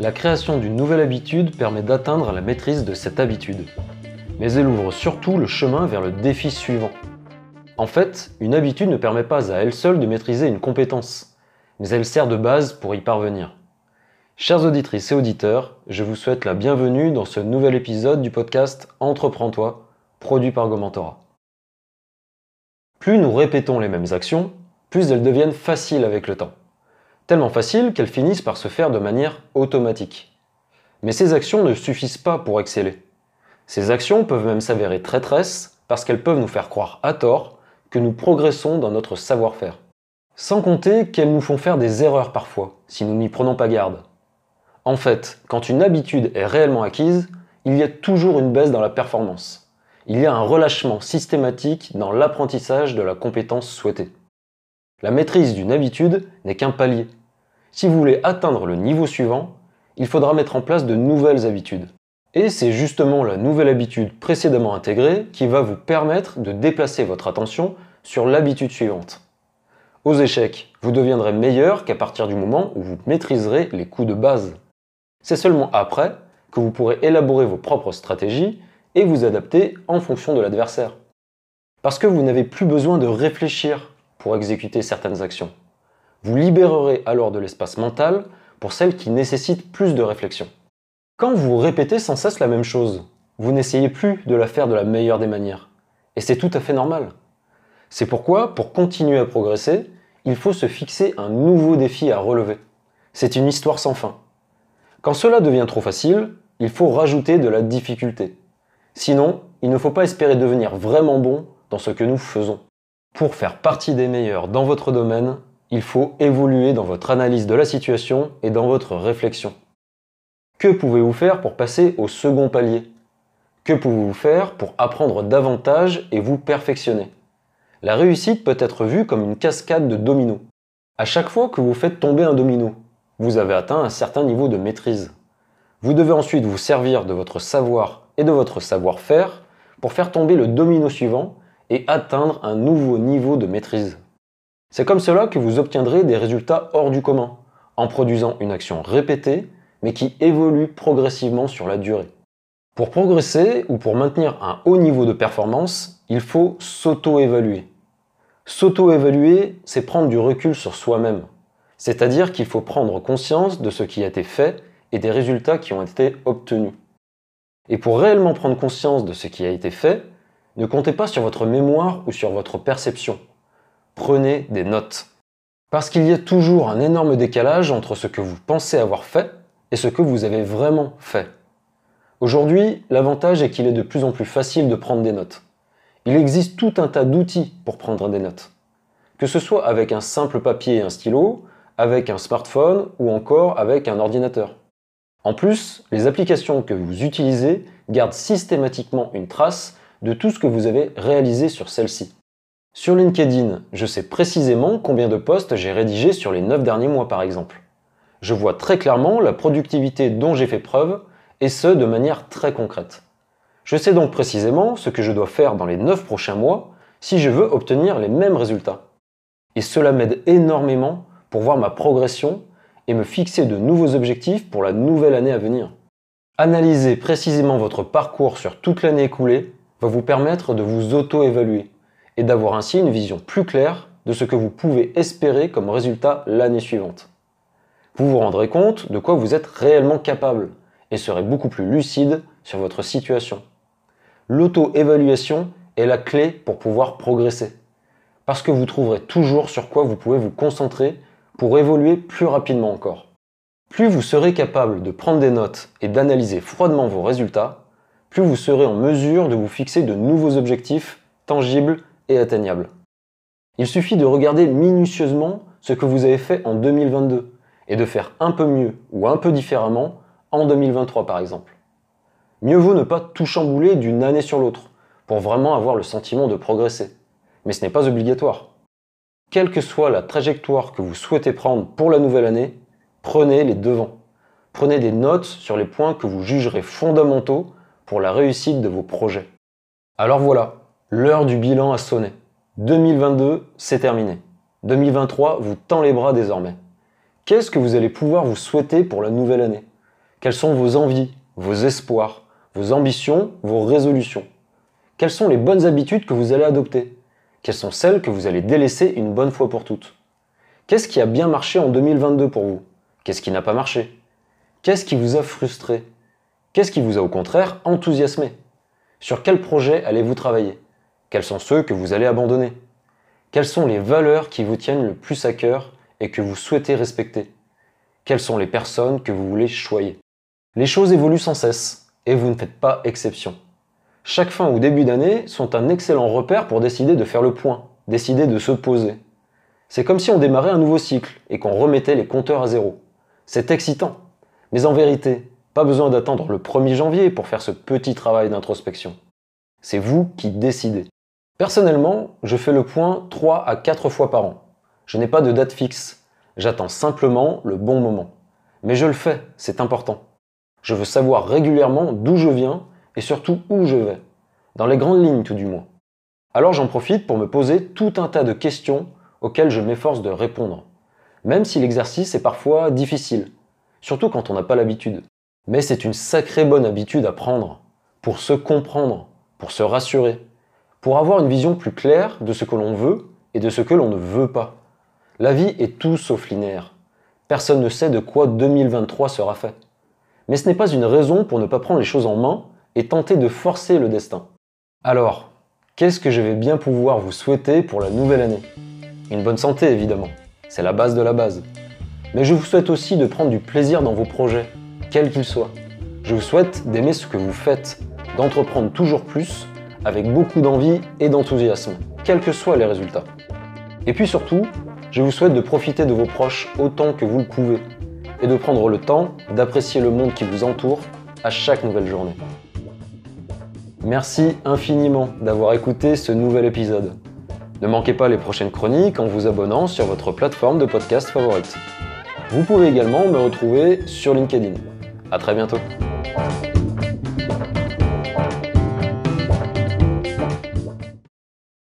La création d'une nouvelle habitude permet d'atteindre la maîtrise de cette habitude. Mais elle ouvre surtout le chemin vers le défi suivant. En fait, une habitude ne permet pas à elle seule de maîtriser une compétence, mais elle sert de base pour y parvenir. Chers auditrices et auditeurs, je vous souhaite la bienvenue dans ce nouvel épisode du podcast Entreprends-toi, produit par Gomentora. Plus nous répétons les mêmes actions, plus elles deviennent faciles avec le temps tellement faciles qu'elles finissent par se faire de manière automatique. Mais ces actions ne suffisent pas pour exceller. Ces actions peuvent même s'avérer traîtresses parce qu'elles peuvent nous faire croire à tort que nous progressons dans notre savoir-faire. Sans compter qu'elles nous font faire des erreurs parfois, si nous n'y prenons pas garde. En fait, quand une habitude est réellement acquise, il y a toujours une baisse dans la performance. Il y a un relâchement systématique dans l'apprentissage de la compétence souhaitée. La maîtrise d'une habitude n'est qu'un palier, si vous voulez atteindre le niveau suivant, il faudra mettre en place de nouvelles habitudes. Et c'est justement la nouvelle habitude précédemment intégrée qui va vous permettre de déplacer votre attention sur l'habitude suivante. Aux échecs, vous deviendrez meilleur qu'à partir du moment où vous maîtriserez les coups de base. C'est seulement après que vous pourrez élaborer vos propres stratégies et vous adapter en fonction de l'adversaire. Parce que vous n'avez plus besoin de réfléchir pour exécuter certaines actions. Vous libérerez alors de l'espace mental pour celles qui nécessitent plus de réflexion. Quand vous répétez sans cesse la même chose, vous n'essayez plus de la faire de la meilleure des manières. Et c'est tout à fait normal. C'est pourquoi, pour continuer à progresser, il faut se fixer un nouveau défi à relever. C'est une histoire sans fin. Quand cela devient trop facile, il faut rajouter de la difficulté. Sinon, il ne faut pas espérer devenir vraiment bon dans ce que nous faisons. Pour faire partie des meilleurs dans votre domaine, il faut évoluer dans votre analyse de la situation et dans votre réflexion. Que pouvez-vous faire pour passer au second palier? Que pouvez-vous faire pour apprendre davantage et vous perfectionner? La réussite peut être vue comme une cascade de dominos. À chaque fois que vous faites tomber un domino, vous avez atteint un certain niveau de maîtrise. Vous devez ensuite vous servir de votre savoir et de votre savoir-faire pour faire tomber le domino suivant et atteindre un nouveau niveau de maîtrise. C'est comme cela que vous obtiendrez des résultats hors du commun, en produisant une action répétée, mais qui évolue progressivement sur la durée. Pour progresser ou pour maintenir un haut niveau de performance, il faut s'auto-évaluer. S'auto-évaluer, c'est prendre du recul sur soi-même. C'est-à-dire qu'il faut prendre conscience de ce qui a été fait et des résultats qui ont été obtenus. Et pour réellement prendre conscience de ce qui a été fait, ne comptez pas sur votre mémoire ou sur votre perception prenez des notes. Parce qu'il y a toujours un énorme décalage entre ce que vous pensez avoir fait et ce que vous avez vraiment fait. Aujourd'hui, l'avantage est qu'il est de plus en plus facile de prendre des notes. Il existe tout un tas d'outils pour prendre des notes. Que ce soit avec un simple papier et un stylo, avec un smartphone ou encore avec un ordinateur. En plus, les applications que vous utilisez gardent systématiquement une trace de tout ce que vous avez réalisé sur celle-ci. Sur LinkedIn, je sais précisément combien de posts j'ai rédigés sur les 9 derniers mois par exemple. Je vois très clairement la productivité dont j'ai fait preuve, et ce de manière très concrète. Je sais donc précisément ce que je dois faire dans les 9 prochains mois si je veux obtenir les mêmes résultats. Et cela m'aide énormément pour voir ma progression et me fixer de nouveaux objectifs pour la nouvelle année à venir. Analyser précisément votre parcours sur toute l'année écoulée va vous permettre de vous auto-évaluer et d'avoir ainsi une vision plus claire de ce que vous pouvez espérer comme résultat l'année suivante. Vous vous rendrez compte de quoi vous êtes réellement capable et serez beaucoup plus lucide sur votre situation. L'auto-évaluation est la clé pour pouvoir progresser, parce que vous trouverez toujours sur quoi vous pouvez vous concentrer pour évoluer plus rapidement encore. Plus vous serez capable de prendre des notes et d'analyser froidement vos résultats, plus vous serez en mesure de vous fixer de nouveaux objectifs tangibles atteignable. Il suffit de regarder minutieusement ce que vous avez fait en 2022 et de faire un peu mieux ou un peu différemment en 2023 par exemple. Mieux vaut ne pas tout chambouler d'une année sur l'autre pour vraiment avoir le sentiment de progresser. Mais ce n'est pas obligatoire. Quelle que soit la trajectoire que vous souhaitez prendre pour la nouvelle année, prenez les devants. Prenez des notes sur les points que vous jugerez fondamentaux pour la réussite de vos projets. Alors voilà, L'heure du bilan a sonné. 2022, c'est terminé. 2023 vous tend les bras désormais. Qu'est-ce que vous allez pouvoir vous souhaiter pour la nouvelle année? Quelles sont vos envies, vos espoirs, vos ambitions, vos résolutions? Quelles sont les bonnes habitudes que vous allez adopter? Quelles sont celles que vous allez délaisser une bonne fois pour toutes? Qu'est-ce qui a bien marché en 2022 pour vous? Qu'est-ce qui n'a pas marché? Qu'est-ce qui vous a frustré? Qu'est-ce qui vous a au contraire enthousiasmé? Sur quel projet allez-vous travailler? Quels sont ceux que vous allez abandonner? Quelles sont les valeurs qui vous tiennent le plus à cœur et que vous souhaitez respecter? Quelles sont les personnes que vous voulez choyer? Les choses évoluent sans cesse et vous ne faites pas exception. Chaque fin ou début d'année sont un excellent repère pour décider de faire le point, décider de se poser. C'est comme si on démarrait un nouveau cycle et qu'on remettait les compteurs à zéro. C'est excitant. Mais en vérité, pas besoin d'attendre le 1er janvier pour faire ce petit travail d'introspection. C'est vous qui décidez. Personnellement, je fais le point 3 à 4 fois par an. Je n'ai pas de date fixe. J'attends simplement le bon moment. Mais je le fais, c'est important. Je veux savoir régulièrement d'où je viens et surtout où je vais. Dans les grandes lignes tout du moins. Alors j'en profite pour me poser tout un tas de questions auxquelles je m'efforce de répondre. Même si l'exercice est parfois difficile. Surtout quand on n'a pas l'habitude. Mais c'est une sacrée bonne habitude à prendre. Pour se comprendre, pour se rassurer, pour avoir une vision plus claire de ce que l'on veut et de ce que l'on ne veut pas. La vie est tout sauf linéaire. Personne ne sait de quoi 2023 sera fait. Mais ce n'est pas une raison pour ne pas prendre les choses en main et tenter de forcer le destin. Alors, qu'est-ce que je vais bien pouvoir vous souhaiter pour la nouvelle année? Une bonne santé évidemment, c'est la base de la base. Mais je vous souhaite aussi de prendre du plaisir dans vos projets, quels qu'ils soient. Je vous souhaite d'aimer ce que vous faites, d'entreprendre toujours plus, avec beaucoup d'envie et d'enthousiasme, quels que soient les résultats. Et puis surtout, je vous souhaite de profiter de vos proches autant que vous le pouvez et de prendre le temps d'apprécier le monde qui vous entoure à chaque nouvelle journée. Merci infiniment d'avoir écouté ce nouvel épisode. Ne manquez pas les prochaines chroniques en vous abonnant sur votre plateforme de podcast favorite. Vous pouvez également me retrouver sur LinkedIn. A très bientôt.